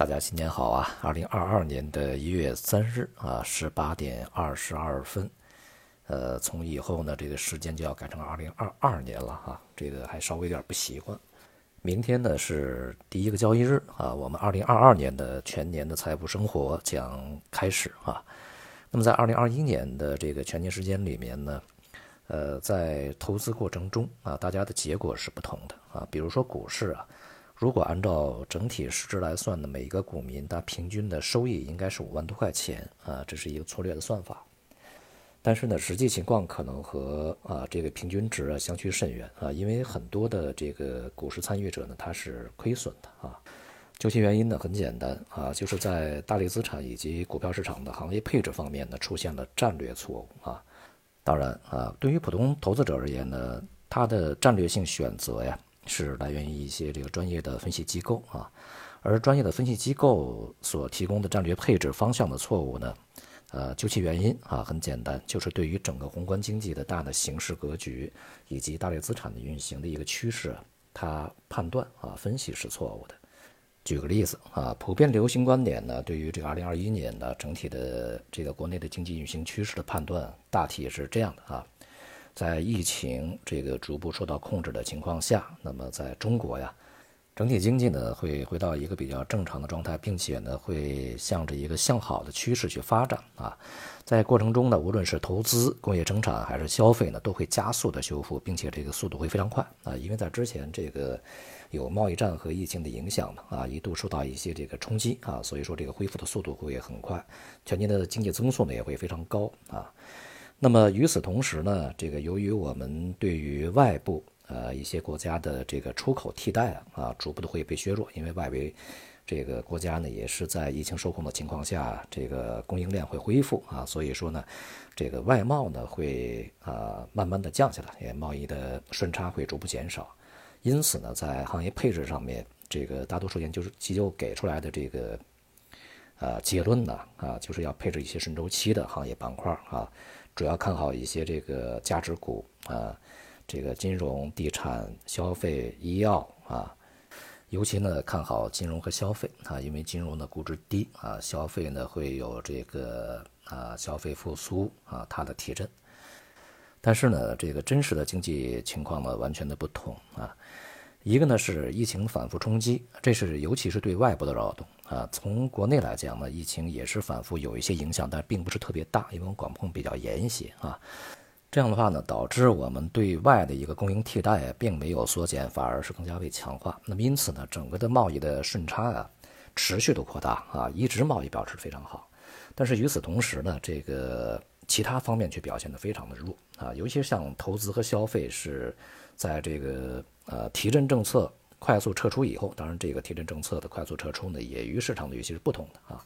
大家新年好啊！二零二二年的一月三日啊，十八点二十二分，呃，从以后呢，这个时间就要改成二零二二年了哈，这个还稍微有点不习惯。明天呢是第一个交易日啊，我们二零二二年的全年的财富生活将开始啊。那么在二零二一年的这个全年时间里面呢，呃，在投资过程中啊，大家的结果是不同的啊，比如说股市啊。如果按照整体市值来算呢，每一个股民他平均的收益应该是五万多块钱啊，这是一个粗略的算法。但是呢，实际情况可能和啊这个平均值啊相去甚远啊，因为很多的这个股市参与者呢，他是亏损的啊。究其原因呢，很简单啊，就是在大类资产以及股票市场的行业配置方面呢，出现了战略错误啊。当然啊，对于普通投资者而言呢，他的战略性选择呀。是来源于一些这个专业的分析机构啊，而专业的分析机构所提供的战略配置方向的错误呢，呃，究其原因啊，很简单，就是对于整个宏观经济的大的形势格局以及大类资产的运行的一个趋势，它判断啊分析是错误的。举个例子啊，普遍流行观点呢，对于这个二零二一年的整体的这个国内的经济运行趋势的判断，大体是这样的啊。在疫情这个逐步受到控制的情况下，那么在中国呀，整体经济呢会回到一个比较正常的状态，并且呢会向着一个向好的趋势去发展啊。在过程中呢，无论是投资、工业生产还是消费呢，都会加速的修复，并且这个速度会非常快啊。因为在之前这个有贸易战和疫情的影响嘛啊，一度受到一些这个冲击啊，所以说这个恢复的速度会很快，全年的经济增速呢也会非常高啊。那么与此同时呢，这个由于我们对于外部呃一些国家的这个出口替代啊，逐步的会被削弱，因为外围这个国家呢也是在疫情受控的情况下，这个供应链会恢复啊，所以说呢，这个外贸呢会啊慢慢的降下来，也贸易的顺差会逐步减少，因此呢，在行业配置上面，这个大多数研究机构给出来的这个呃结论呢啊，就是要配置一些顺周期的行业板块啊。主要看好一些这个价值股啊，这个金融、地产、消费、医药啊，尤其呢看好金融和消费啊，因为金融的估值低啊，消费呢会有这个啊消费复苏啊它的提振。但是呢，这个真实的经济情况呢完全的不同啊。一个呢是疫情反复冲击，这是尤其是对外部的扰动啊。从国内来讲呢，疫情也是反复有一些影响，但并不是特别大，因为我们管控比较严一些啊。这样的话呢，导致我们对外的一个供应替代并没有缩减，反而是更加被强化。那么因此呢，整个的贸易的顺差啊，持续的扩大啊，一直贸易保持非常好。但是与此同时呢，这个其他方面却表现得非常的弱啊，尤其像投资和消费是在这个。呃，提振政策快速撤出以后，当然这个提振政策的快速撤出呢，也与市场的预期是不同的啊。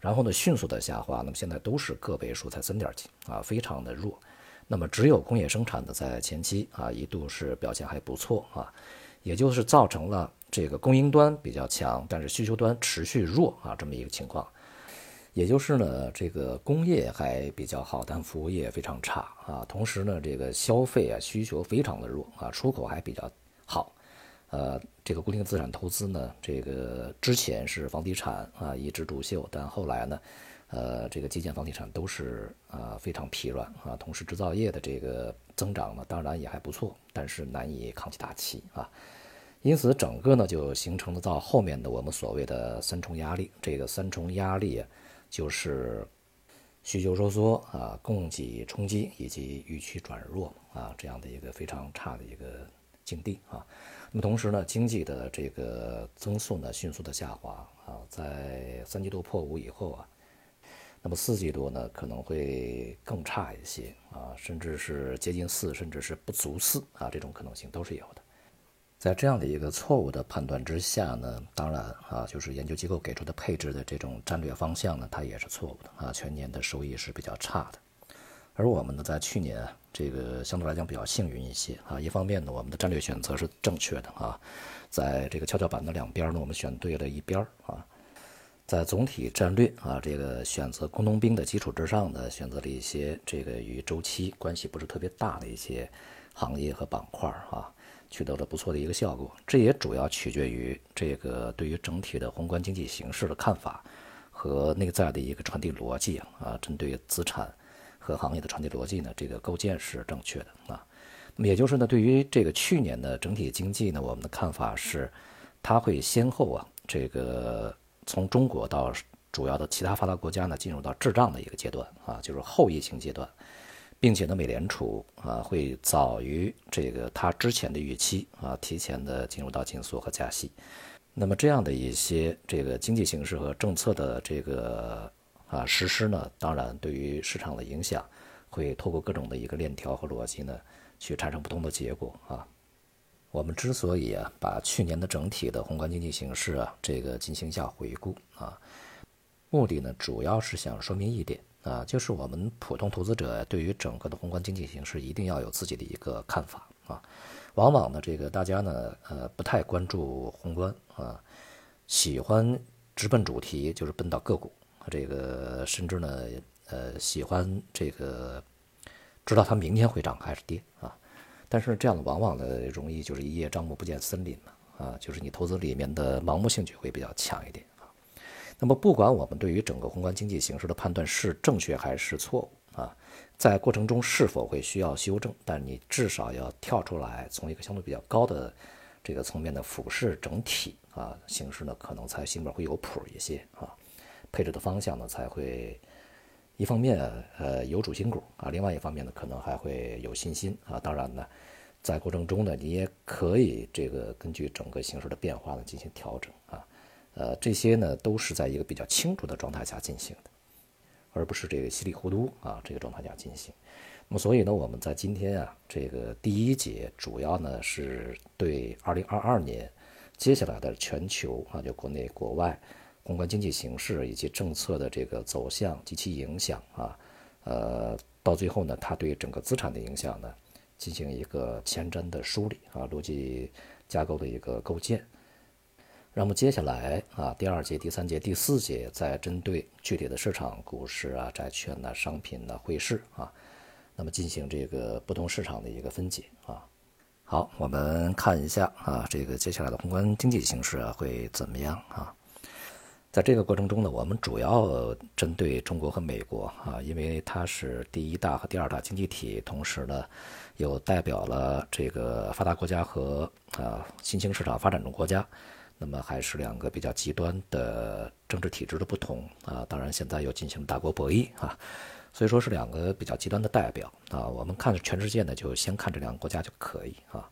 然后呢，迅速的下滑，那么现在都是个位数，才三点几啊，非常的弱。那么只有工业生产的在前期啊，一度是表现还不错啊，也就是造成了这个供应端比较强，但是需求端持续弱啊，这么一个情况。也就是呢，这个工业还比较好，但服务业非常差啊。同时呢，这个消费啊需求非常的弱啊，出口还比较。好，呃，这个固定资产投资呢，这个之前是房地产啊一枝独秀，但后来呢，呃，这个基建、房地产都是啊非常疲软啊。同时，制造业的这个增长呢，当然也还不错，但是难以扛起大旗啊。因此，整个呢就形成了到后面的我们所谓的三重压力。这个三重压力就是需求收缩啊、供给冲击以及预期转弱啊这样的一个非常差的一个。境地啊，那么同时呢，经济的这个增速呢迅速的下滑啊，在三季度破五以后啊，那么四季度呢可能会更差一些啊，甚至是接近四，甚至是不足四啊，这种可能性都是有的。在这样的一个错误的判断之下呢，当然啊，就是研究机构给出的配置的这种战略方向呢，它也是错误的啊，全年的收益是比较差的。而我们呢，在去年这个相对来讲比较幸运一些啊。一方面呢，我们的战略选择是正确的啊，在这个跷跷板的两边呢，我们选对了一边啊。在总体战略啊这个选择工农兵的基础之上呢，选择了一些这个与周期关系不是特别大的一些行业和板块啊。取得了不错的一个效果。这也主要取决于这个对于整体的宏观经济形势的看法和内在的一个传递逻辑啊啊，针对资产和行业的传递逻辑呢，这个构建是正确的啊。那么也就是呢，对于这个去年的整体经济呢，我们的看法是，它会先后啊，这个从中国到主要的其他发达国家呢，进入到滞胀的一个阶段啊，就是后疫情阶段，并且呢，美联储啊会早于这个它之前的预期啊，提前的进入到紧缩和加息。那么这样的一些这个经济形势和政策的这个啊实施呢，当然对于市场的影响会透过各种的一个链条和逻辑呢。去产生不同的结果啊。我们之所以啊把去年的整体的宏观经济形势啊这个进行一下回顾啊，目的呢主要是想说明一点啊，就是我们普通投资者对于整个的宏观经济形势一定要有自己的一个看法啊。往往呢这个大家呢呃不太关注宏观啊，喜欢直奔主题，就是奔到个股，这个甚至呢呃喜欢这个。知道它明天会涨还是跌啊？但是这样的往往呢容易就是一叶障目不见森林嘛啊，就是你投资里面的盲目兴趣会比较强一点啊。那么不管我们对于整个宏观经济形势的判断是正确还是错误啊，在过程中是否会需要修正，但你至少要跳出来，从一个相对比较高的这个层面的俯视整体啊形势呢，可能才心里边会有谱一些啊，配置的方向呢才会。一方面，呃，有主心骨啊；另外一方面呢，可能还会有信心啊。当然呢，在过程中呢，你也可以这个根据整个形势的变化呢进行调整啊。呃，这些呢都是在一个比较清楚的状态下进行的，而不是这个稀里糊涂啊这个状态下进行。那么，所以呢，我们在今天啊这个第一节主要呢是对二零二二年接下来的全球啊，就国内国外。宏观经济形势以及政策的这个走向及其影响啊，呃，到最后呢，它对整个资产的影响呢，进行一个前瞻的梳理啊，逻辑架构的一个构建。那么接下来啊，第二节、第三节、第四节再针对具体的市场、股市啊、债券呐、商品呐、汇市啊，那么进行这个不同市场的一个分解啊。好，我们看一下啊，这个接下来的宏观经济形势啊会怎么样啊？在这个过程中呢，我们主要针对中国和美国啊，因为它是第一大和第二大经济体，同时呢，又代表了这个发达国家和啊新兴市场发展中国家，那么还是两个比较极端的政治体制的不同啊。当然，现在又进行大国博弈啊，所以说是两个比较极端的代表啊。我们看全世界呢，就先看这两个国家就可以啊。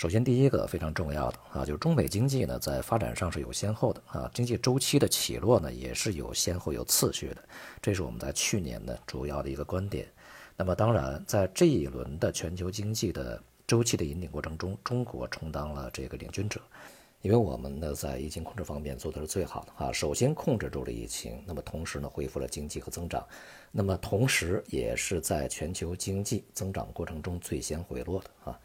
首先，第一个非常重要的啊，就是中美经济呢在发展上是有先后的啊，经济周期的起落呢也是有先后有次序的，这是我们在去年呢主要的一个观点。那么当然，在这一轮的全球经济的周期的引领过程中，中国充当了这个领军者，因为我们呢在疫情控制方面做的是最好的啊，首先控制住了疫情，那么同时呢恢复了经济和增长，那么同时也是在全球经济增长过程中最先回落的啊。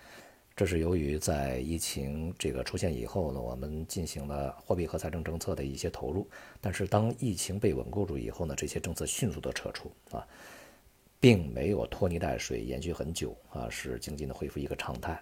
这是由于在疫情这个出现以后呢，我们进行了货币和财政政策的一些投入，但是当疫情被稳固住以后呢，这些政策迅速的撤出啊，并没有拖泥带水延续很久啊，是经济的恢复一个常态。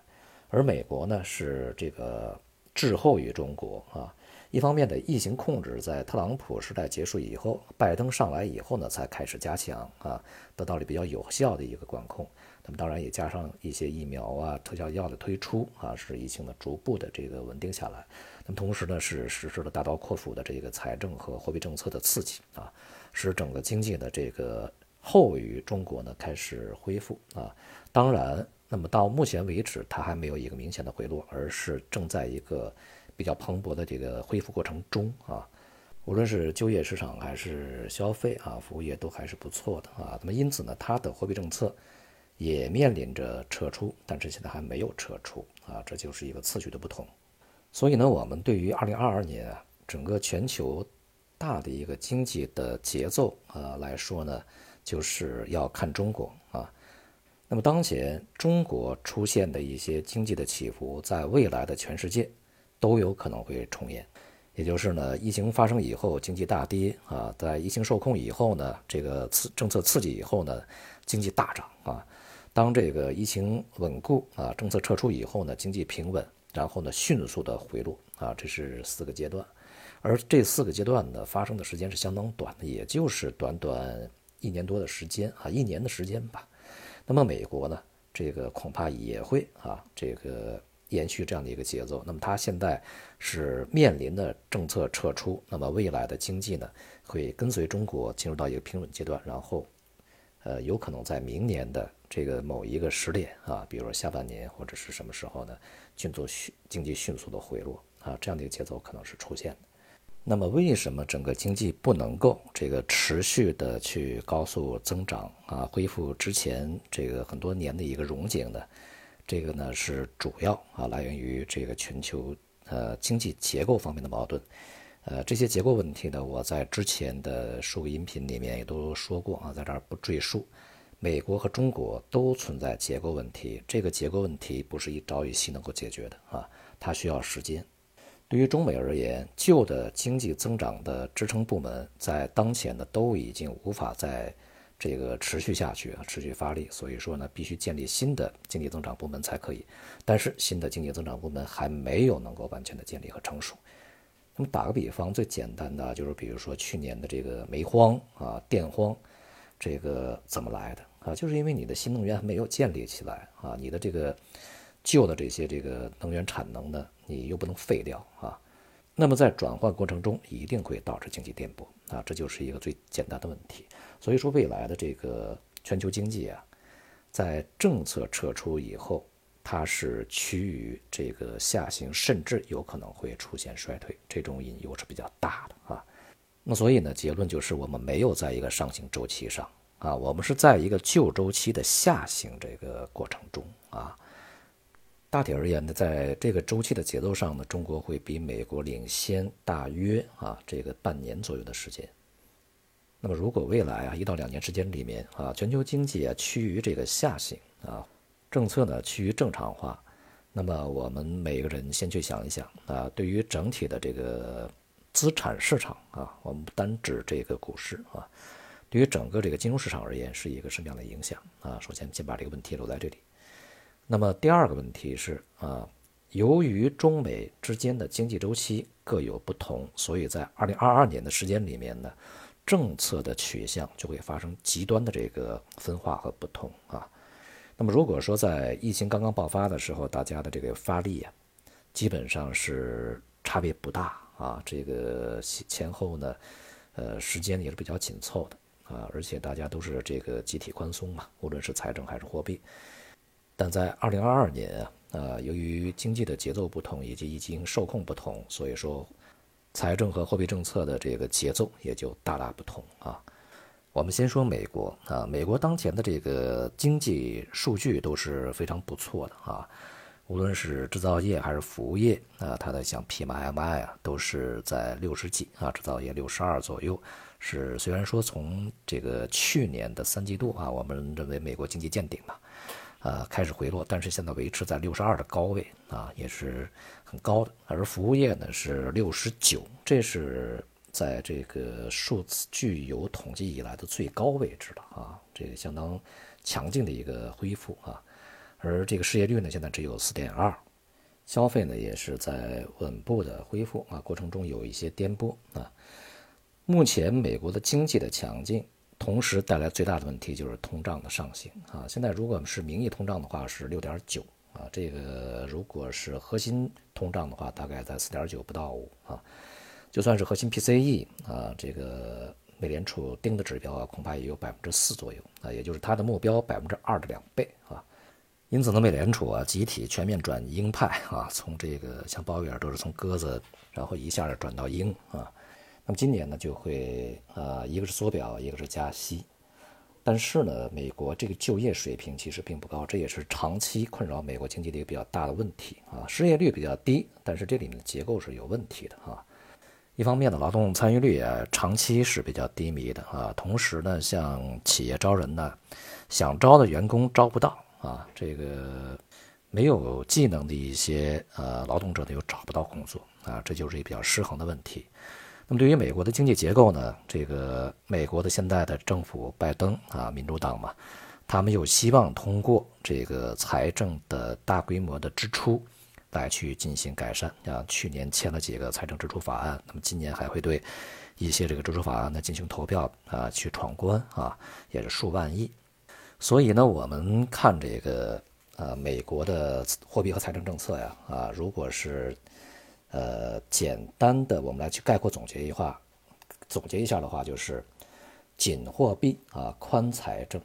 而美国呢是这个滞后于中国啊，一方面的疫情控制在特朗普时代结束以后，拜登上来以后呢才开始加强啊，得到了比较有效的一个管控。那么当然也加上一些疫苗啊、特效药的推出啊，使疫情呢逐步的这个稳定下来。那么同时呢，是实施了大刀阔斧的这个财政和货币政策的刺激啊，使整个经济的这个后于中国呢开始恢复啊。当然，那么到目前为止，它还没有一个明显的回落，而是正在一个比较蓬勃的这个恢复过程中啊。无论是就业市场还是消费啊，服务业都还是不错的啊。那么因此呢，它的货币政策。也面临着撤出，但是现在还没有撤出啊，这就是一个次序的不同。所以呢，我们对于二零二二年啊整个全球大的一个经济的节奏啊来说呢，就是要看中国啊。那么当前中国出现的一些经济的起伏，在未来的全世界都有可能会重演。也就是呢，疫情发生以后经济大跌啊，在疫情受控以后呢，这个刺政策刺激以后呢，经济大涨啊。当这个疫情稳固啊，政策撤出以后呢，经济平稳，然后呢迅速的回落啊，这是四个阶段。而这四个阶段呢，发生的时间是相当短的，也就是短短一年多的时间啊，一年的时间吧。那么美国呢，这个恐怕也会啊，这个。延续这样的一个节奏，那么它现在是面临的政策撤出，那么未来的经济呢会跟随中国进入到一个平稳阶段，然后，呃，有可能在明年的这个某一个时点啊，比如说下半年或者是什么时候呢，迅速经济迅速的回落啊，这样的一个节奏可能是出现的。那么为什么整个经济不能够这个持续的去高速增长啊，恢复之前这个很多年的一个荣景呢？这个呢是主要啊来源于这个全球呃经济结构方面的矛盾，呃这些结构问题呢我在之前的数个音频里面也都说过啊，在这儿不赘述。美国和中国都存在结构问题，这个结构问题不是一朝一夕能够解决的啊，它需要时间。对于中美而言，旧的经济增长的支撑部门在当前呢都已经无法再。这个持续下去啊，持续发力，所以说呢，必须建立新的经济增长部门才可以。但是新的经济增长部门还没有能够完全的建立和成熟。那么打个比方，最简单的就是，比如说去年的这个煤荒啊、电荒，这个怎么来的啊？就是因为你的新能源还没有建立起来啊，你的这个旧的这些这个能源产能呢，你又不能废掉啊。那么在转换过程中，一定会导致经济颠簸啊，这就是一个最简单的问题。所以说，未来的这个全球经济啊，在政策撤出以后，它是趋于这个下行，甚至有可能会出现衰退，这种隐忧是比较大的啊。那所以呢，结论就是我们没有在一个上行周期上啊，我们是在一个旧周期的下行这个过程中啊。大体而言呢，在这个周期的节奏上呢，中国会比美国领先大约啊这个半年左右的时间。那么，如果未来啊一到两年时间里面啊，全球经济啊趋于这个下行啊，政策呢趋于正常化，那么我们每个人先去想一想啊，对于整体的这个资产市场啊，我们不单指这个股市啊，对于整个这个金融市场而言是一个什么样的影响啊？首先，先把这个问题留在这里。那么第二个问题是啊，由于中美之间的经济周期各有不同，所以在二零二二年的时间里面呢。政策的取向就会发生极端的这个分化和不同啊。那么如果说在疫情刚刚爆发的时候，大家的这个发力啊，基本上是差别不大啊。这个前后呢，呃，时间也是比较紧凑的啊，而且大家都是这个集体宽松嘛，无论是财政还是货币。但在二零二二年啊，呃，由于经济的节奏不同以及疫情受控不同，所以说。财政和货币政策的这个节奏也就大大不同啊。我们先说美国啊，美国当前的这个经济数据都是非常不错的啊，无论是制造业还是服务业啊，它的像 PMI 啊都是在六十几啊，制造业六十二左右。是虽然说从这个去年的三季度啊，我们认为美国经济见顶了。呃，开始回落，但是现在维持在六十二的高位啊，也是很高的。而服务业呢是六十九，这是在这个数字具有统计以来的最高位置了啊，这个相当强劲的一个恢复啊。而这个失业率呢，现在只有四点二，消费呢也是在稳步的恢复啊，过程中有一些颠簸啊。目前美国的经济的强劲。同时带来最大的问题就是通胀的上行啊！现在如果是名义通胀的话是六点九啊，这个如果是核心通胀的话，大概在四点九不到五啊。就算是核心 PCE 啊，这个美联储定的指标啊，恐怕也有百分之四左右啊，也就是它的目标百分之二的两倍啊。因此呢，美联储啊集体全面转鹰派啊，从这个像鲍威尔都是从鸽子，然后一下转到鹰啊。那么今年呢，就会呃，一个是缩表，一个是加息，但是呢，美国这个就业水平其实并不高，这也是长期困扰美国经济的一个比较大的问题啊。失业率比较低，但是这里面的结构是有问题的啊。一方面呢，劳动参与率啊长期是比较低迷的啊，同时呢，像企业招人呢，想招的员工招不到啊，这个没有技能的一些呃劳动者呢又找不到工作啊，这就是一个比较失衡的问题。那么对于美国的经济结构呢，这个美国的现在的政府拜登啊，民主党嘛，他们又希望通过这个财政的大规模的支出来去进行改善。像去年签了几个财政支出法案，那么今年还会对一些这个支出法案呢进行投票啊，去闯关啊，也是数万亿。所以呢，我们看这个呃美国的货币和财政政策呀啊，如果是呃简单的我们来去概括总结一话，总结一下的话就是紧货币啊，宽财政。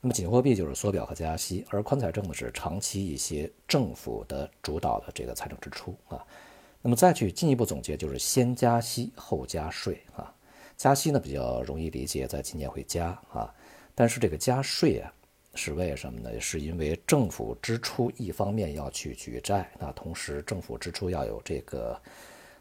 那么紧货币就是缩表和加息，而宽财政呢是长期一些政府的主导的这个财政支出啊。那么再去进一步总结，就是先加息后加税啊。加息呢比较容易理解，在今年会加啊，但是这个加税啊是为什么呢？是因为政府支出一方面要去举债，那同时政府支出要有这个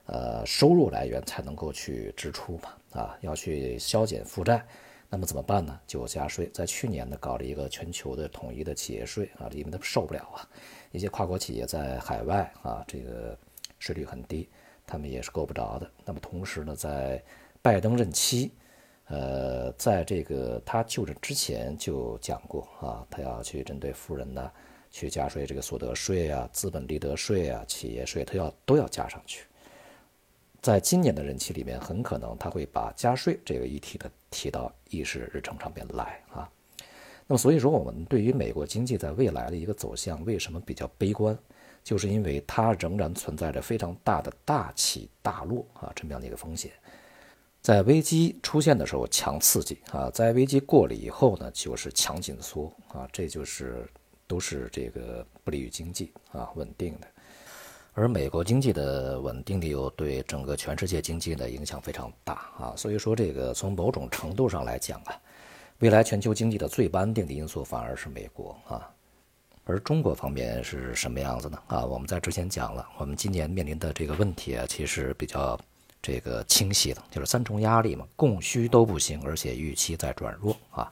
呃收入来源才能够去支出嘛啊，要去削减负债。那么怎么办呢？就加税。在去年呢，搞了一个全球的统一的企业税啊，因为他们受不了啊，一些跨国企业在海外啊，这个税率很低，他们也是够不着的。那么同时呢，在拜登任期，呃，在这个他就任之前就讲过啊，他要去针对富人呢去加税，这个所得税啊、资本利得税啊、企业税，他要都要加上去。在今年的任期里面，很可能他会把加税这个议题呢提到议事日程上边来啊。那么，所以说我们对于美国经济在未来的一个走向，为什么比较悲观？就是因为它仍然存在着非常大的大起大落啊这么样的一个风险。在危机出现的时候强刺激啊，在危机过了以后呢，就是强紧缩啊，这就是都是这个不利于经济啊稳定的。而美国经济的稳定的又对整个全世界经济的影响非常大啊，所以说这个从某种程度上来讲啊，未来全球经济的最不安定的因素反而是美国啊，而中国方面是什么样子呢？啊，我们在之前讲了，我们今年面临的这个问题啊，其实比较这个清晰的，就是三重压力嘛，供需都不行，而且预期在转弱啊，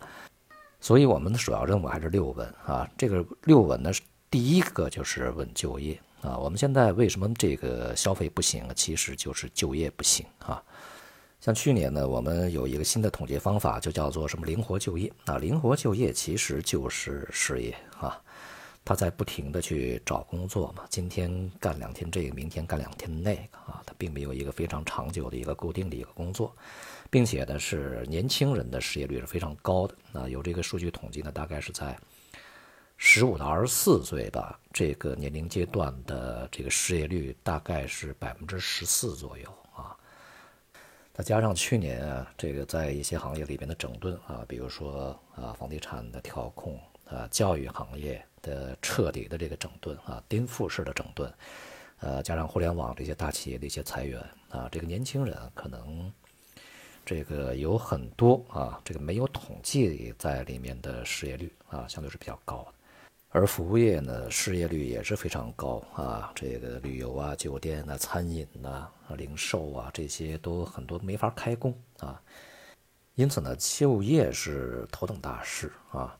所以我们的首要任务还是六稳啊，这个六稳呢，第一个就是稳就业。啊，我们现在为什么这个消费不行啊？其实就是就业不行啊。像去年呢，我们有一个新的统计方法，就叫做什么灵活就业啊。灵活就业其实就是失业啊，他在不停的去找工作嘛。今天干两天这个，明天干两天那个啊，他并没有一个非常长久的一个固定的一个工作，并且呢是年轻人的失业率是非常高的啊。有这个数据统计呢，大概是在。十五到二十四岁吧，这个年龄阶段的这个失业率大概是百分之十四左右啊。再加上去年啊，这个在一些行业里边的整顿啊，比如说啊房地产的调控啊，教育行业的彻底的这个整顿啊，颠覆式的整顿，呃，加上互联网这些大企业的一些裁员啊，这个年轻人可能这个有很多啊，这个没有统计在里面的失业率啊，相对是比较高的。而服务业呢，失业率也是非常高啊，这个旅游啊、酒店啊、餐饮呐、零售啊，这些都很多没法开工啊。因此呢，就业是头等大事啊。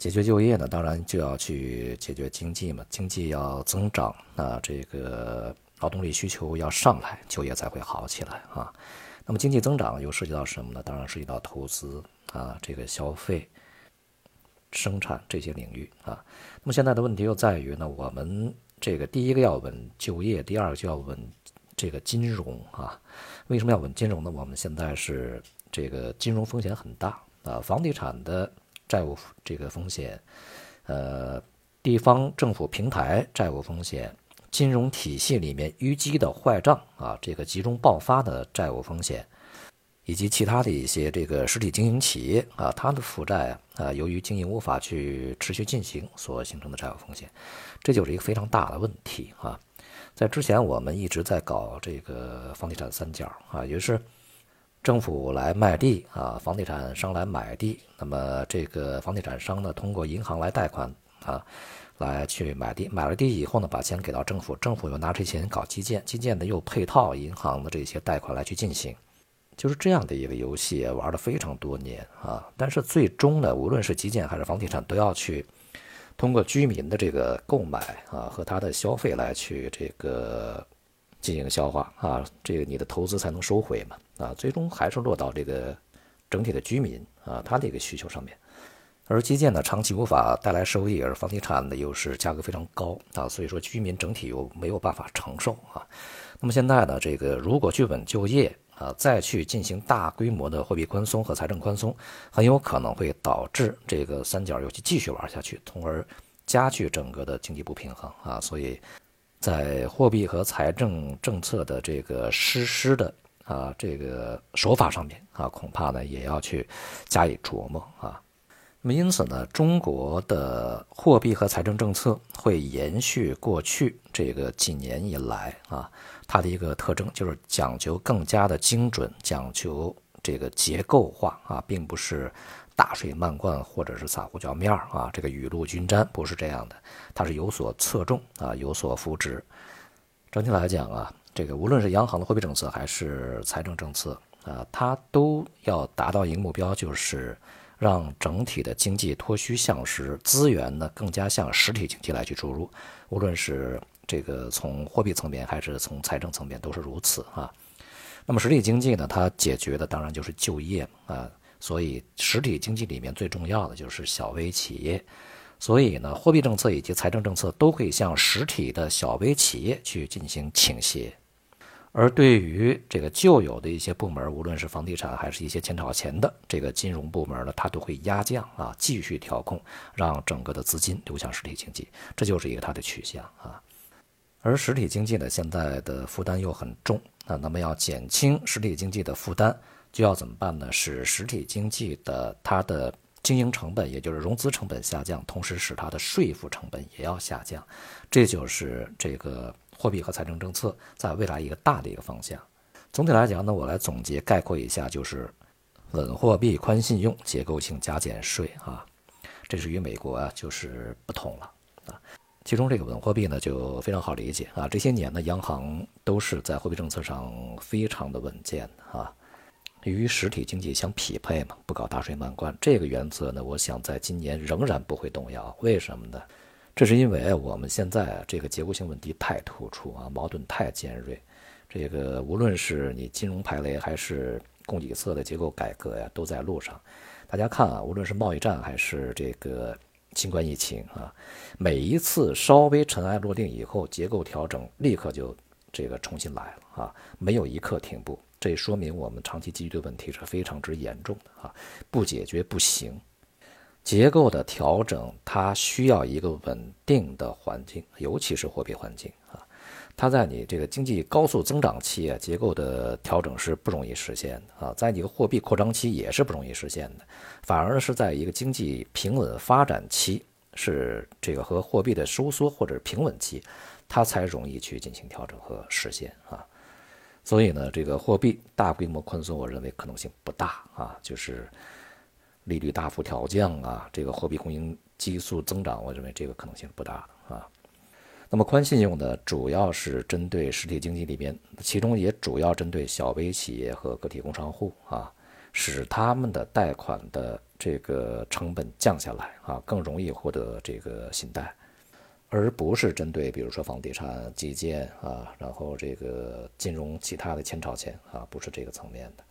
解决就业呢，当然就要去解决经济嘛，经济要增长啊，这个劳动力需求要上来，就业才会好起来啊。那么经济增长又涉及到什么呢？当然涉及到投资啊，这个消费。生产这些领域啊，那么现在的问题又在于呢，我们这个第一个要稳就业，第二个就要稳这个金融啊。为什么要稳金融呢？我们现在是这个金融风险很大啊，房地产的债务这个风险，呃，地方政府平台债务风险，金融体系里面淤积的坏账啊，这个集中爆发的债务风险。以及其他的一些这个实体经营企业啊，它的负债啊，由于经营无法去持续进行所形成的债务风险，这就是一个非常大的问题啊。在之前我们一直在搞这个房地产三角啊，也是政府来卖地啊，房地产商来买地，那么这个房地产商呢，通过银行来贷款啊，来去买地，买了地以后呢，把钱给到政府，政府又拿这钱搞基建，基建呢又配套银行的这些贷款来去进行。就是这样的一个游戏，玩了非常多年啊，但是最终呢，无论是基建还是房地产，都要去通过居民的这个购买啊和他的消费来去这个进行消化啊，这个你的投资才能收回嘛啊，最终还是落到这个整体的居民啊他的一个需求上面而基建呢长期无法带来收益，而房地产呢又是价格非常高啊，所以说居民整体又没有办法承受啊。那么现在呢，这个如果去稳就业啊，再去进行大规模的货币宽松和财政宽松，很有可能会导致这个三角游戏继续玩下去，从而加剧整个的经济不平衡啊。所以，在货币和财政政策的这个实施的啊这个手法上面啊，恐怕呢也要去加以琢磨啊。那么因此呢，中国的货币和财政政策会延续过去这个几年以来啊，它的一个特征就是讲究更加的精准，讲究这个结构化啊，并不是大水漫灌或者是撒胡椒面儿啊，这个雨露均沾不是这样的，它是有所侧重啊，有所扶植。整体来讲啊，这个无论是央行的货币政策还是财政政策啊，它都要达到一个目标，就是。让整体的经济脱虚向实，资源呢更加向实体经济来去注入，无论是这个从货币层面还是从财政层面都是如此啊。那么实体经济呢，它解决的当然就是就业啊，所以实体经济里面最重要的就是小微企业，所以呢，货币政策以及财政政策都会向实体的小微企业去进行倾斜。而对于这个旧有的一些部门，无论是房地产还是一些欠炒钱的这个金融部门呢，它都会压降啊，继续调控，让整个的资金流向实体经济，这就是一个它的取向啊。而实体经济呢，现在的负担又很重啊，那么要减轻实体经济的负担，就要怎么办呢？使实体经济的它的经营成本，也就是融资成本下降，同时使它的税负成本也要下降，这就是这个。货币和财政政策在未来一个大的一个方向。总体来讲呢，我来总结概括一下，就是稳货币、宽信用、结构性加减税啊，这是与美国啊就是不同了啊。其中这个稳货币呢就非常好理解啊，这些年呢央行都是在货币政策上非常的稳健啊，与实体经济相匹配嘛，不搞大水漫灌。这个原则呢，我想在今年仍然不会动摇。为什么呢？这是因为我们现在，这个结构性问题太突出啊，矛盾太尖锐。这个无论是你金融排雷，还是供给侧的结构改革呀，都在路上。大家看啊，无论是贸易战还是这个新冠疫情啊，每一次稍微尘埃落定以后，结构调整立刻就这个重新来了啊，没有一刻停步。这说明我们长期积聚的问题是非常之严重的啊，不解决不行。结构的调整，它需要一个稳定的环境，尤其是货币环境啊。它在你这个经济高速增长期啊，结构的调整是不容易实现的啊。在你的货币扩张期也是不容易实现的，反而是在一个经济平稳发展期，是这个和货币的收缩或者是平稳期，它才容易去进行调整和实现啊。所以呢，这个货币大规模宽松，我认为可能性不大啊，就是。利率大幅调降啊，这个货币供应急速增长，我认为这个可能性不大啊。那么宽信用呢，主要是针对实体经济里边，其中也主要针对小微企业和个体工商户啊，使他们的贷款的这个成本降下来啊，更容易获得这个信贷，而不是针对比如说房地产、基建啊，然后这个金融其他的钱炒钱啊，不是这个层面的。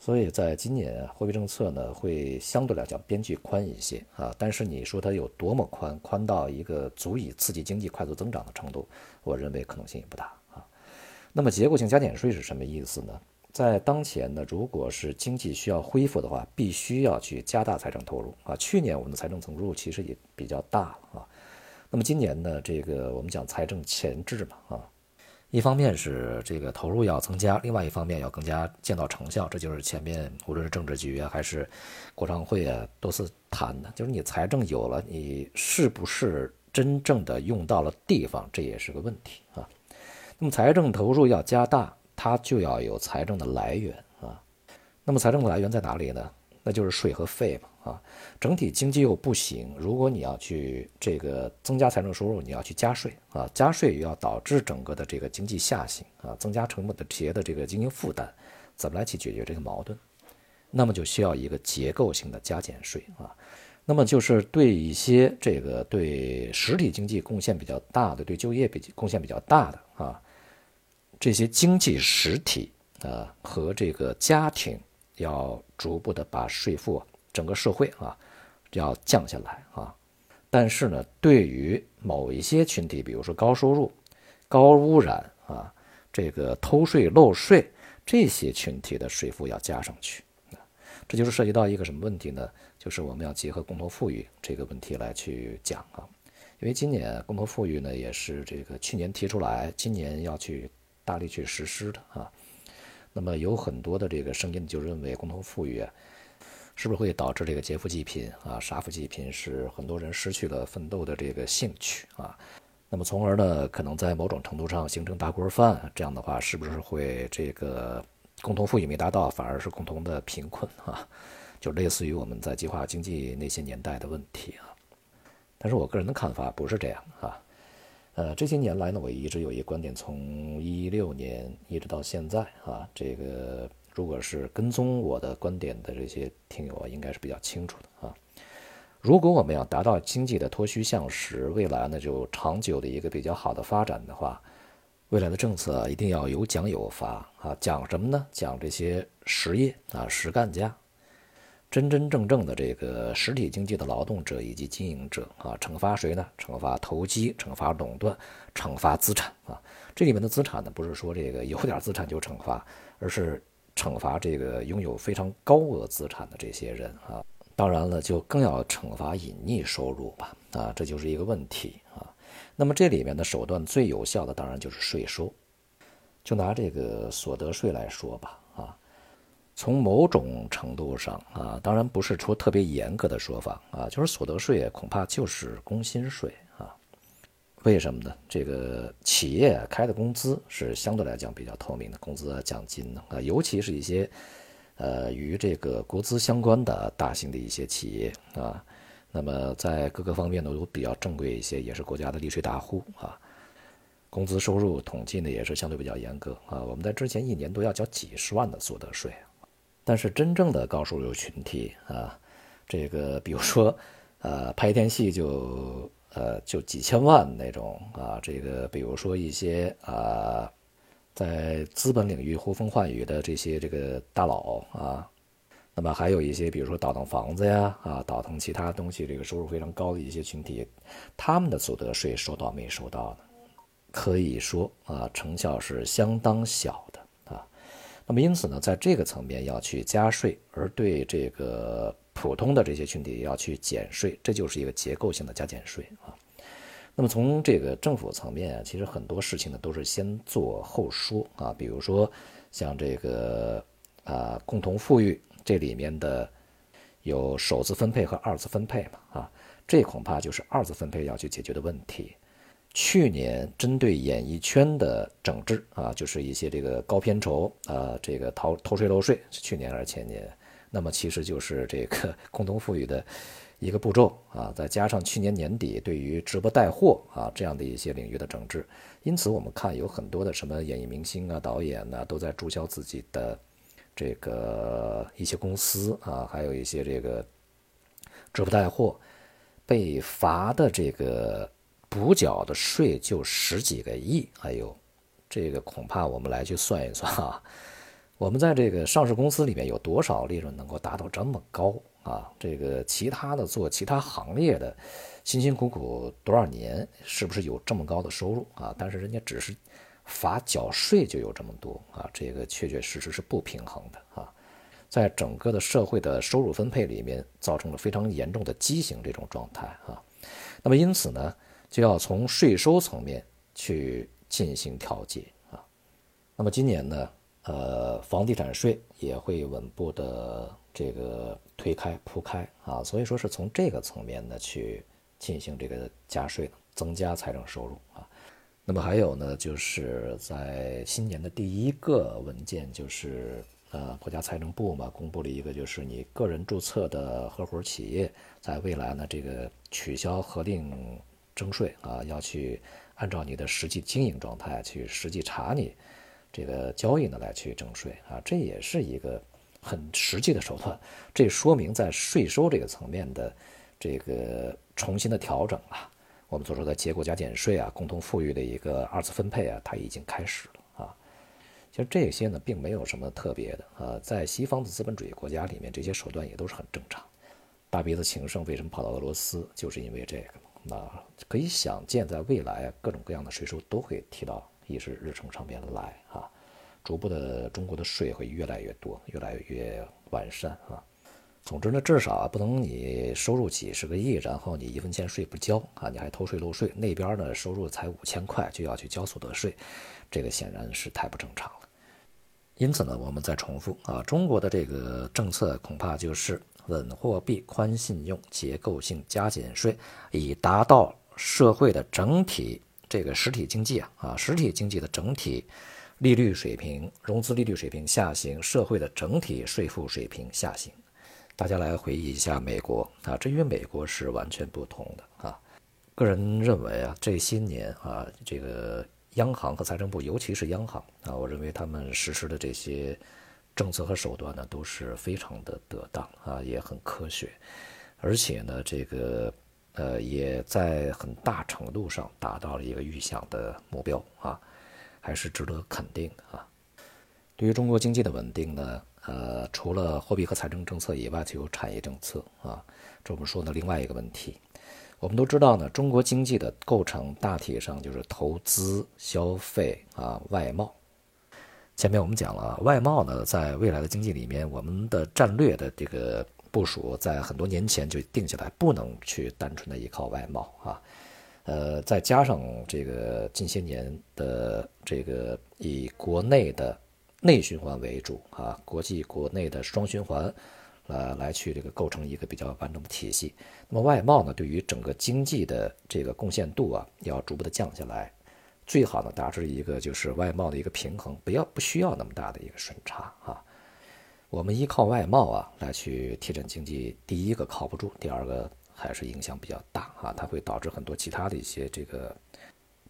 所以在今年货币政策呢会相对来讲边际宽一些啊，但是你说它有多么宽，宽到一个足以刺激经济快速增长的程度，我认为可能性也不大啊。那么结构性加减税是什么意思呢？在当前呢，如果是经济需要恢复的话，必须要去加大财政投入啊。去年我们的财政投入其实也比较大了啊。那么今年呢，这个我们讲财政前置嘛啊。一方面是这个投入要增加，另外一方面要更加见到成效，这就是前面无论是政治局啊，还是国常会啊，都是谈的，就是你财政有了，你是不是真正的用到了地方，这也是个问题啊。那么财政投入要加大，它就要有财政的来源啊。那么财政的来源在哪里呢？那就是税和费嘛。啊，整体经济又不行，如果你要去这个增加财政收入，你要去加税啊，加税又要导致整个的这个经济下行啊，增加成本的企业的这个经营负担，怎么来去解决这个矛盾？那么就需要一个结构性的加减税啊，那么就是对一些这个对实体经济贡献比较大的，对就业比贡献比较大的啊，这些经济实体啊和这个家庭，要逐步的把税负。整个社会啊，要降下来啊。但是呢，对于某一些群体，比如说高收入、高污染啊，这个偷税漏税这些群体的税负要加上去啊，这就是涉及到一个什么问题呢？就是我们要结合共同富裕这个问题来去讲啊。因为今年共同富裕呢，也是这个去年提出来，今年要去大力去实施的啊。那么有很多的这个声音就认为共同富裕。是不是会导致这个劫富济贫啊？杀富济贫，使很多人失去了奋斗的这个兴趣啊？那么从而呢，可能在某种程度上形成大锅饭。这样的话，是不是会这个共同富裕没达到，反而是共同的贫困啊？就类似于我们在计划经济那些年代的问题啊。但是我个人的看法不是这样啊。呃，这些年来呢，我一直有一个观点，从一六年一直到现在啊，这个。如果是跟踪我的观点的这些听友啊，应该是比较清楚的啊。如果我们要达到经济的脱虚向实，未来呢就长久的一个比较好的发展的话，未来的政策一定要有奖有罚啊。讲什么呢？讲这些实业啊，实干家，真真正正的这个实体经济的劳动者以及经营者啊。惩罚谁呢？惩罚投机，惩罚垄断，惩罚资产啊。这里面的资产呢，不是说这个有点资产就惩罚，而是。惩罚这个拥有非常高额资产的这些人啊，当然了，就更要惩罚隐匿收入吧啊，这就是一个问题啊。那么这里面的手段最有效的，当然就是税收。就拿这个所得税来说吧啊，从某种程度上啊，当然不是说特别严格的说法啊，就是所得税恐怕就是工薪税。为什么呢？这个企业开的工资是相对来讲比较透明的，工资奖金呢啊，尤其是一些呃与这个国资相关的大型的一些企业啊，那么在各个方面呢都比较正规一些，也是国家的利税大户啊，工资收入统计呢也是相对比较严格啊。我们在之前一年都要交几十万的所得税，但是真正的高收入群体啊，这个比如说呃拍一天戏就。呃，就几千万那种啊，这个比如说一些啊，在资本领域呼风唤雨的这些这个大佬啊，那么还有一些比如说倒腾房子呀啊，倒腾其他东西，这个收入非常高的一些群体，他们的所得税收到没收到呢？可以说啊，成效是相当小的啊。那么因此呢，在这个层面要去加税，而对这个。普通的这些群体要去减税，这就是一个结构性的加减税啊。那么从这个政府层面啊，其实很多事情呢都是先做后说啊。比如说像这个啊共同富裕这里面的有首次分配和二次分配嘛啊，这恐怕就是二次分配要去解决的问题。去年针对演艺圈的整治啊，就是一些这个高片酬啊，这个逃偷税漏税，去年还是前年？那么其实就是这个共同富裕的一个步骤啊，再加上去年年底对于直播带货啊这样的一些领域的整治，因此我们看有很多的什么演艺明星啊、导演呢，都在注销自己的这个一些公司啊，还有一些这个直播带货被罚的这个补缴的税就十几个亿，哎呦，这个恐怕我们来去算一算啊。我们在这个上市公司里面有多少利润能够达到这么高啊？这个其他的做其他行业的，辛辛苦苦多少年，是不是有这么高的收入啊？但是人家只是罚缴税就有这么多啊，这个确确实实是不平衡的啊，在整个的社会的收入分配里面，造成了非常严重的畸形这种状态啊。那么因此呢，就要从税收层面去进行调节啊。那么今年呢？呃，房地产税也会稳步的这个推开铺开啊，所以说是从这个层面呢去进行这个加税，增加财政收入啊。那么还有呢，就是在新年的第一个文件，就是呃国家财政部嘛公布了一个，就是你个人注册的合伙企业，在未来呢这个取消核定征税啊，要去按照你的实际经营状态去实际查你。这个交易呢，来去征税啊，这也是一个很实际的手段。这说明在税收这个层面的这个重新的调整啊，我们所说的结构加减税啊，共同富裕的一个二次分配啊，它已经开始了啊。其实这些呢，并没有什么特别的啊，在西方的资本主义国家里面，这些手段也都是很正常。大鼻子情圣为什么跑到俄罗斯，就是因为这个。那可以想见，在未来各种各样的税收都会提到议事日程上面来，逐步的中国的税会越来越多，越来越完善啊。总之呢，至少啊不能你收入几十个亿，然后你一分钱税不交啊，你还偷税漏税。那边呢收入才五千块就要去交所得税，这个显然是太不正常了。因此呢，我们再重复啊，中国的这个政策恐怕就是稳货币、宽信用、结构性加减税，以达到社会的整体这个实体经济啊啊实体经济的整体利率水平、融资利率水平下行，社会的整体税负水平下行。大家来回忆一下美国啊，这与美国是完全不同的啊。个人认为啊，这些年啊，这个。央行和财政部，尤其是央行啊，我认为他们实施的这些政策和手段呢，都是非常的得当啊，也很科学，而且呢，这个呃，也在很大程度上达到了一个预想的目标啊，还是值得肯定的啊。对于中国经济的稳定呢，呃，除了货币和财政政策以外，就有产业政策啊，这我们说的另外一个问题。我们都知道呢，中国经济的构成大体上就是投资、消费啊、外贸。前面我们讲了，外贸呢，在未来的经济里面，我们的战略的这个部署，在很多年前就定下来，不能去单纯的依靠外贸啊。呃，再加上这个近些年的这个以国内的内循环为主啊，国际国内的双循环。呃，来去这个构成一个比较完整的体系。那么外贸呢，对于整个经济的这个贡献度啊，要逐步的降下来，最好呢达至一个就是外贸的一个平衡，不要不需要那么大的一个顺差啊。我们依靠外贸啊来去提振经济，第一个靠不住，第二个还是影响比较大啊，它会导致很多其他的一些这个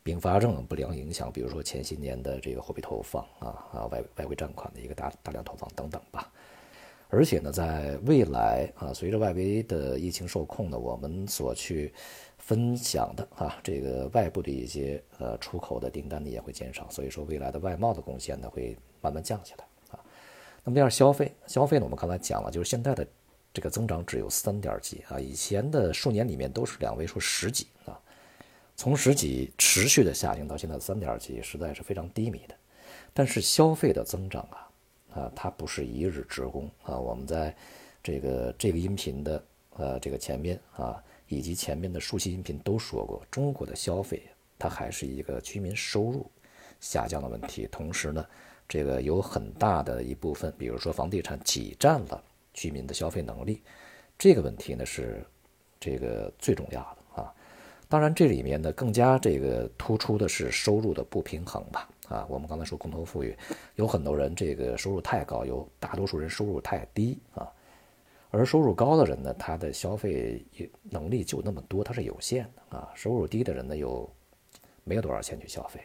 并发症不良影响，比如说前些年的这个货币投放啊啊外外汇占款的一个大大量投放等等吧。而且呢，在未来啊，随着外围的疫情受控呢，我们所去分享的啊，这个外部的一些呃出口的订单呢也会减少，所以说未来的外贸的贡献呢会慢慢降下来啊。那么第二，消费，消费呢，我们刚才讲了，就是现在的这个增长只有三点几啊，以前的数年里面都是两位数十几啊，从十几持续的下行到现在三点几，实在是非常低迷的。但是消费的增长啊。啊，它不是一日之功啊！我们在这个这个音频的呃这个前面啊，以及前面的数期音频都说过，中国的消费它还是一个居民收入下降的问题。同时呢，这个有很大的一部分，比如说房地产挤占了居民的消费能力，这个问题呢是这个最重要的啊。当然，这里面呢更加这个突出的是收入的不平衡吧。啊，我们刚才说共同富裕，有很多人这个收入太高，有大多数人收入太低啊。而收入高的人呢，他的消费能力就那么多，他是有限的啊。收入低的人呢，又没有多少钱去消费，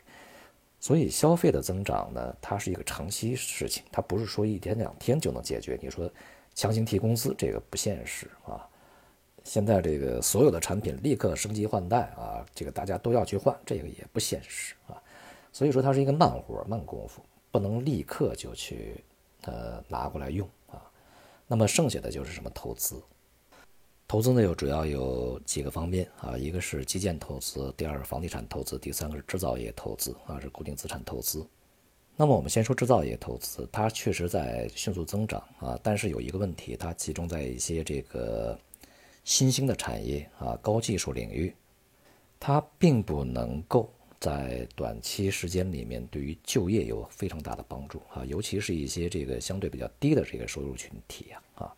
所以消费的增长呢，它是一个长期事情，它不是说一天两天就能解决。你说强行提工资，这个不现实啊。现在这个所有的产品立刻升级换代啊，这个大家都要去换，这个也不现实啊。所以说它是一个慢活慢功夫，不能立刻就去呃拿过来用啊。那么剩下的就是什么投资？投资呢又主要有几个方面啊，一个是基建投资，第二是房地产投资，第三个是制造业投资啊，是固定资产投资。那么我们先说制造业投资，它确实在迅速增长啊，但是有一个问题，它集中在一些这个新兴的产业啊，高技术领域，它并不能够。在短期时间里面，对于就业有非常大的帮助啊，尤其是一些这个相对比较低的这个收入群体呀啊。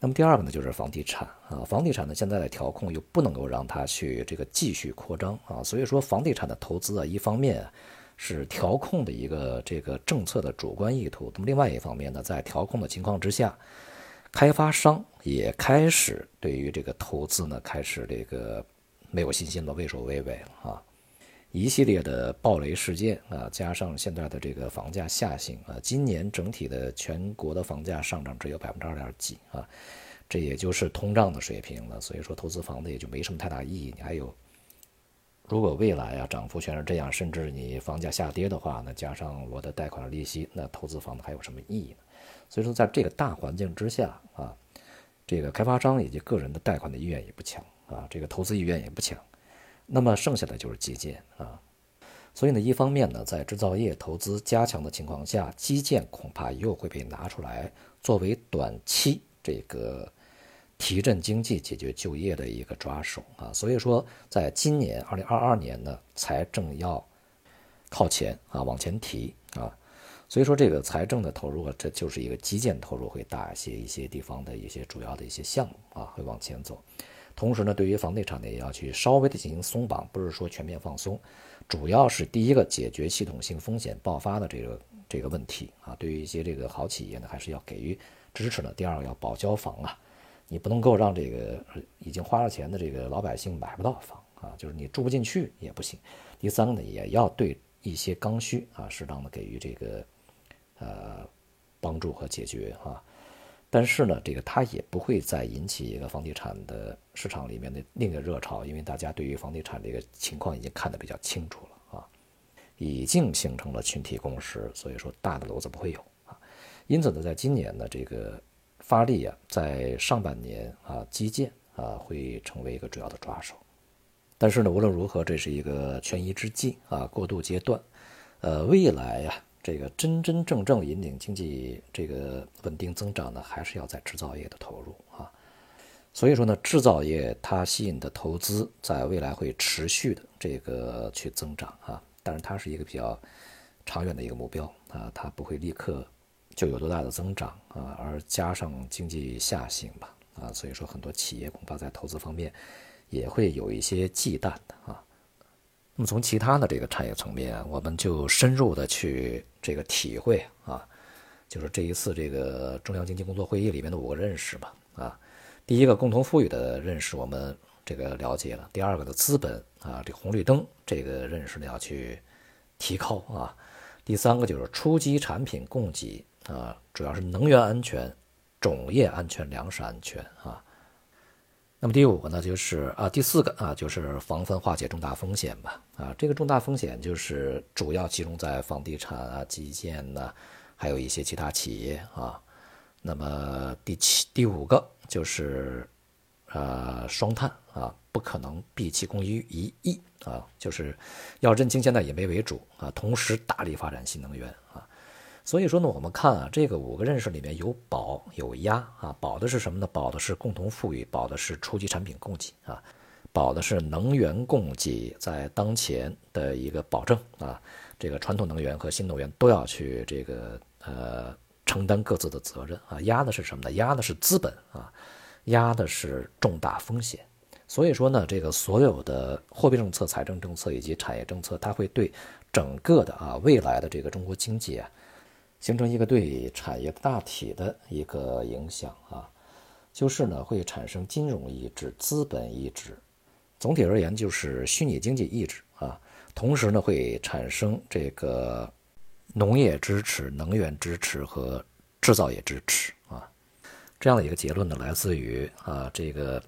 那么第二个呢，就是房地产啊，房地产呢现在的调控又不能够让它去这个继续扩张啊，所以说房地产的投资啊，一方面是调控的一个这个政策的主观意图，那么另外一方面呢，在调控的情况之下，开发商也开始对于这个投资呢，开始这个没有信心了，畏首畏尾了啊。一系列的暴雷事件啊，加上现在的这个房价下行啊，今年整体的全国的房价上涨只有百分之二点几啊，这也就是通胀的水平了。所以说投资房子也就没什么太大意义。你还有，如果未来啊涨幅全是这样，甚至你房价下跌的话，那加上我的贷款利息，那投资房子还有什么意义呢？所以说在这个大环境之下啊，这个开发商以及个人的贷款的意愿也不强啊，这个投资意愿也不强。那么剩下的就是基建啊。所以呢，一方面呢，在制造业投资加强的情况下，基建恐怕又会被拿出来作为短期这个提振经济、解决就业的一个抓手啊。所以说，在今年二零二二年呢，财政要靠前啊，往前提啊。所以说，这个财政的投入，这就是一个基建投入会大一些，一些地方的一些主要的一些项目啊，会往前走。同时呢，对于房地产呢，也要去稍微的进行松绑，不是说全面放松。主要是第一个解决系统性风险爆发的这个这个问题啊，对于一些这个好企业呢，还是要给予支持的。第二个要保交房啊，你不能够让这个已经花了钱的这个老百姓买不到房啊，就是你住不进去也不行。第三个呢，也要对一些刚需啊，适当的给予这个呃帮助和解决啊。但是呢，这个它也不会再引起一个房地产的市场里面的另一个热潮，因为大家对于房地产这个情况已经看得比较清楚了啊，已经形成了群体共识，所以说大的楼子不会有啊。因此呢，在今年呢，这个发力啊，在上半年啊，基建啊会成为一个主要的抓手。但是呢，无论如何，这是一个权宜之计啊，过渡阶段，呃，未来呀。这个真真正正引领经济这个稳定增长呢，还是要在制造业的投入啊。所以说呢，制造业它吸引的投资在未来会持续的这个去增长啊。但是它是一个比较长远的一个目标啊，它不会立刻就有多大的增长啊。而加上经济下行吧啊，所以说很多企业恐怕在投资方面也会有一些忌惮的啊。那么从其他的这个产业层面，我们就深入的去这个体会啊，就是这一次这个中央经济工作会议里面的五个认识吧啊，第一个共同富裕的认识我们这个了解了，第二个的资本啊这红绿灯这个认识呢要去提高啊，第三个就是初级产品供给啊，主要是能源安全、种业安全、粮食安全啊。那么第五个呢，就是啊，第四个啊，就是防范化解重大风险吧。啊，这个重大风险就是主要集中在房地产啊、基建呐，还有一些其他企业啊。那么第七、第五个就是，呃，双碳啊，不可能毕其功于一役啊，就是要认清现在以煤为主啊，同时大力发展新能源啊。所以说呢，我们看啊，这个五个认识里面有保有压啊，保的是什么呢？保的是共同富裕，保的是初级产品供给啊，保的是能源供给在当前的一个保证啊，这个传统能源和新能源都要去这个呃承担各自的责任啊，压的是什么呢？压的是资本啊，压的是重大风险。所以说呢，这个所有的货币政策、财政政策以及产业政策，它会对整个的啊未来的这个中国经济啊。形成一个对产业大体的一个影响啊，就是呢会产生金融意志、资本意志，总体而言就是虚拟经济意志啊。同时呢会产生这个农业支持、能源支持和制造业支持啊。这样的一个结论呢来自于啊这个。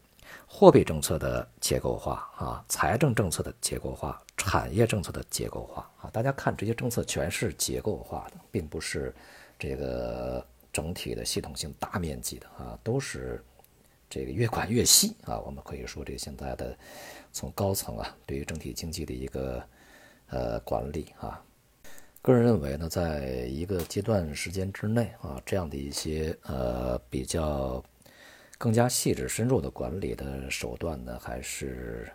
货币政策的结构化啊，财政政策的结构化，产业政策的结构化啊，大家看这些政策全是结构化的，并不是这个整体的系统性大面积的啊，都是这个越管越细啊。我们可以说，这现在的从高层啊，对于整体经济的一个呃管理啊，个人认为呢，在一个阶段时间之内啊，这样的一些呃比较。更加细致深入的管理的手段呢，还是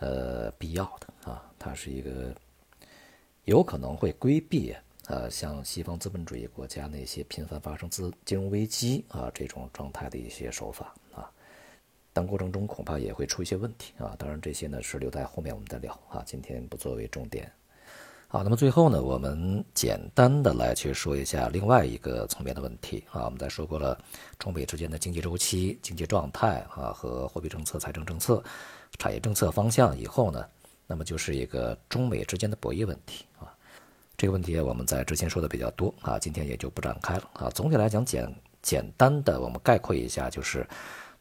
呃必要的啊。它是一个有可能会规避呃像西方资本主义国家那些频繁发生资金融危机啊这种状态的一些手法啊，但过程中恐怕也会出一些问题啊。当然这些呢是留在后面我们再聊啊，今天不作为重点。好，那么最后呢，我们简单的来去说一下另外一个层面的问题啊。我们在说过了中美之间的经济周期、经济状态啊和货币政策、财政政策、产业政策方向以后呢，那么就是一个中美之间的博弈问题啊。这个问题我们在之前说的比较多啊，今天也就不展开了啊。总体来讲，简简单的我们概括一下，就是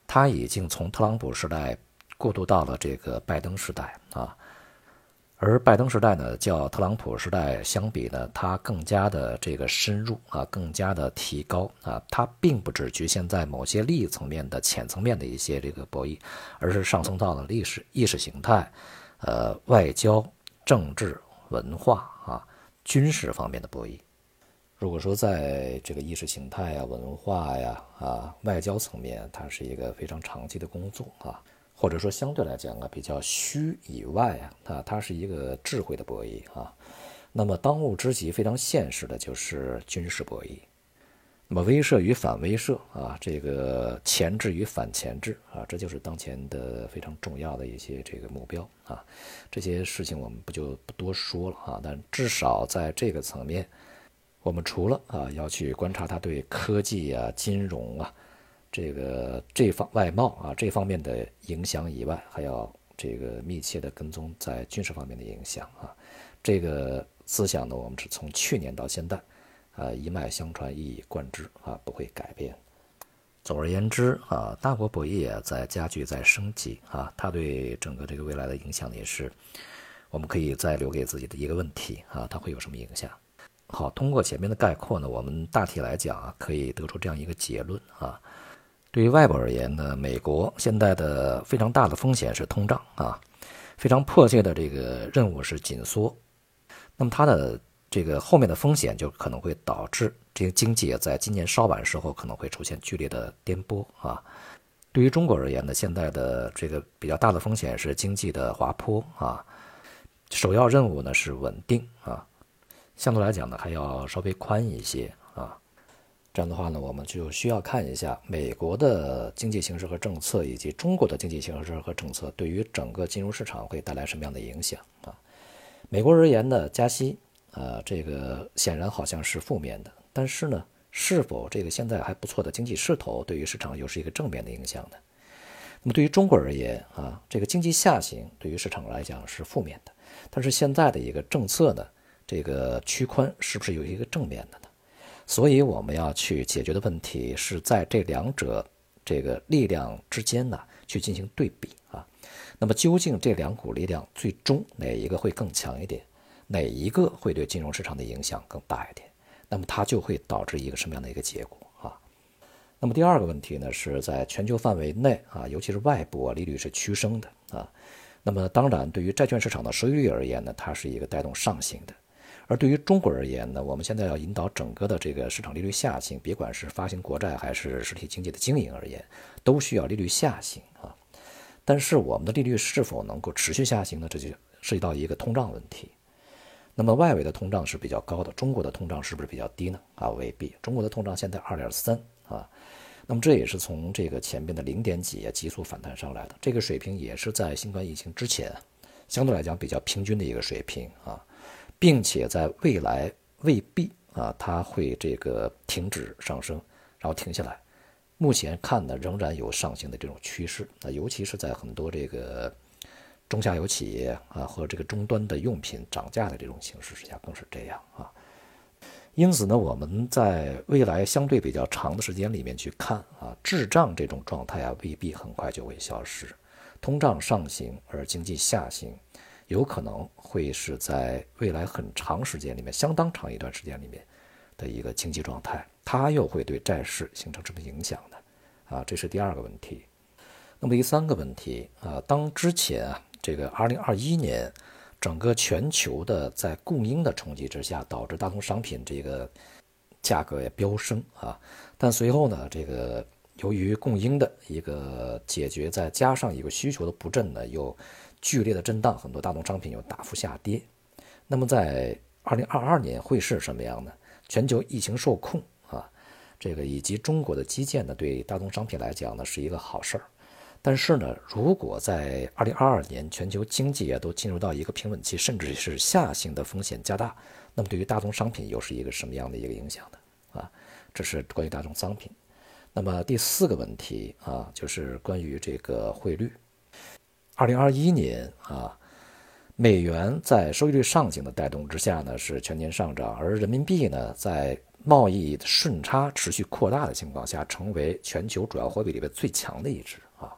它已经从特朗普时代过渡到了这个拜登时代啊。而拜登时代呢，较特朗普时代相比呢，它更加的这个深入啊，更加的提高啊，它并不只局限在某些利益层面的浅层面的一些这个博弈，而是上升到了历史、意识形态、呃外交、政治、文化啊、军事方面的博弈。如果说在这个意识形态呀、文化呀、啊外交层面，它是一个非常长期的工作啊。或者说相对来讲啊，比较虚以外啊，啊，它是一个智慧的博弈啊。那么当务之急、非常现实的就是军事博弈。那么威慑与反威慑啊，这个前置与反前置啊，这就是当前的非常重要的一些这个目标啊。这些事情我们不就不多说了啊。但至少在这个层面，我们除了啊要去观察它对科技啊、金融啊。这个这方外贸啊这方面的影响以外，还要这个密切的跟踪在军事方面的影响啊。这个思想呢，我们是从去年到现在，啊一脉相传，一以贯之啊，不会改变。总而言之啊，大国博弈在加剧，在升级啊，它对整个这个未来的影响也是，我们可以再留给自己的一个问题啊，它会有什么影响？好，通过前面的概括呢，我们大体来讲啊，可以得出这样一个结论啊。对于外部而言呢，美国现在的非常大的风险是通胀啊，非常迫切的这个任务是紧缩。那么它的这个后面的风险就可能会导致这个经济在今年稍晚时候可能会出现剧烈的颠簸啊。对于中国而言呢，现在的这个比较大的风险是经济的滑坡啊，首要任务呢是稳定啊，相对来讲呢还要稍微宽一些。这样的话呢，我们就需要看一下美国的经济形势和政策，以及中国的经济形势和政策对于整个金融市场会带来什么样的影响啊？美国而言呢，加息啊，这个显然好像是负面的，但是呢，是否这个现在还不错的经济势头对于市场又是一个正面的影响呢？那么对于中国而言啊，这个经济下行对于市场来讲是负面的，但是现在的一个政策呢，这个趋宽是不是有一个正面的呢？所以我们要去解决的问题是在这两者这个力量之间呢去进行对比啊。那么究竟这两股力量最终哪一个会更强一点？哪一个会对金融市场的影响更大一点？那么它就会导致一个什么样的一个结果啊？那么第二个问题呢是在全球范围内啊，尤其是外部啊，利率是趋升的啊。那么当然对于债券市场的收益率而言呢，它是一个带动上行的。而对于中国而言呢，我们现在要引导整个的这个市场利率下行，别管是发行国债还是实体经济的经营而言，都需要利率下行啊。但是我们的利率是否能够持续下行呢？这就涉及到一个通胀问题。那么外围的通胀是比较高的，中国的通胀是不是比较低呢？啊，未必。中国的通胀现在二点三啊，那么这也是从这个前面的零点几啊急速反弹上来的，这个水平也是在新冠疫情之前相对来讲比较平均的一个水平啊。并且在未来未必啊，它会这个停止上升，然后停下来。目前看呢，仍然有上行的这种趋势啊，尤其是在很多这个中下游企业啊和这个终端的用品涨价的这种形势之下，更是这样啊。因此呢，我们在未来相对比较长的时间里面去看啊，滞胀这种状态啊，未必很快就会消失，通胀上行而经济下行。有可能会是在未来很长时间里面，相当长一段时间里面的一个经济状态，它又会对债市形成什么影响呢？啊，这是第二个问题。那么第三个问题啊，当之前啊这个二零二一年整个全球的在供应的冲击之下，导致大宗商品这个价格也飙升啊，但随后呢，这个由于供应的一个解决，再加上一个需求的不振呢，又剧烈的震荡，很多大宗商品又大幅下跌。那么在二零二二年会是什么样呢？全球疫情受控啊，这个以及中国的基建呢，对大宗商品来讲呢是一个好事儿。但是呢，如果在二零二二年全球经济也都进入到一个平稳期，甚至是下行的风险加大，那么对于大宗商品又是一个什么样的一个影响呢？啊，这是关于大宗商品。那么第四个问题啊，就是关于这个汇率。二零二一年啊，美元在收益率上行的带动之下呢，是全年上涨，而人民币呢，在贸易顺差持续扩大的情况下，成为全球主要货币里面最强的一支啊。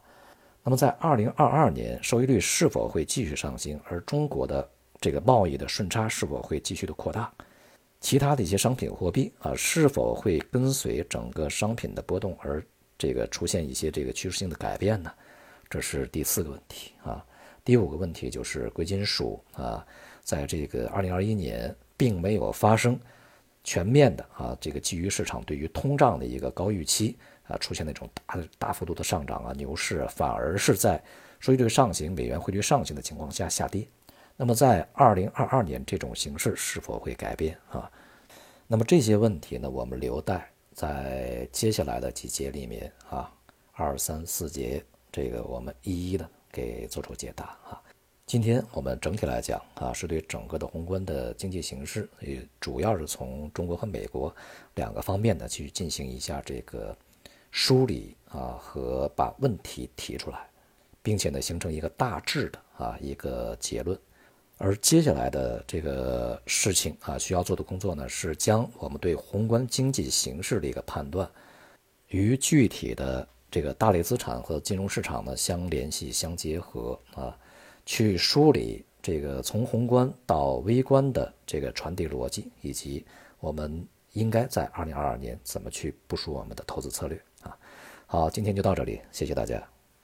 那么在二零二二年，收益率是否会继续上行？而中国的这个贸易的顺差是否会继续的扩大？其他的一些商品货币啊，是否会跟随整个商品的波动而这个出现一些这个趋势性的改变呢？这是第四个问题啊。第五个问题就是贵金属啊，在这个二零二一年并没有发生全面的啊，这个基于市场对于通胀的一个高预期啊，出现那种大大幅度的上涨啊，牛市反而是在收益率上行、美元汇率上行的情况下下跌。那么在二零二二年，这种形势是否会改变啊？那么这些问题呢，我们留待在接下来的几节里面啊，二三四节，这个我们一一的给做出解答啊。今天我们整体来讲啊，是对整个的宏观的经济形势，也主要是从中国和美国两个方面呢去进行一下这个梳理啊和把问题提出来，并且呢形成一个大致的啊一个结论。而接下来的这个事情啊，需要做的工作呢，是将我们对宏观经济形势的一个判断，与具体的这个大类资产和金融市场呢相联系、相结合啊，去梳理这个从宏观到微观的这个传递逻辑，以及我们应该在二零二二年怎么去部署我们的投资策略啊。好，今天就到这里，谢谢大家。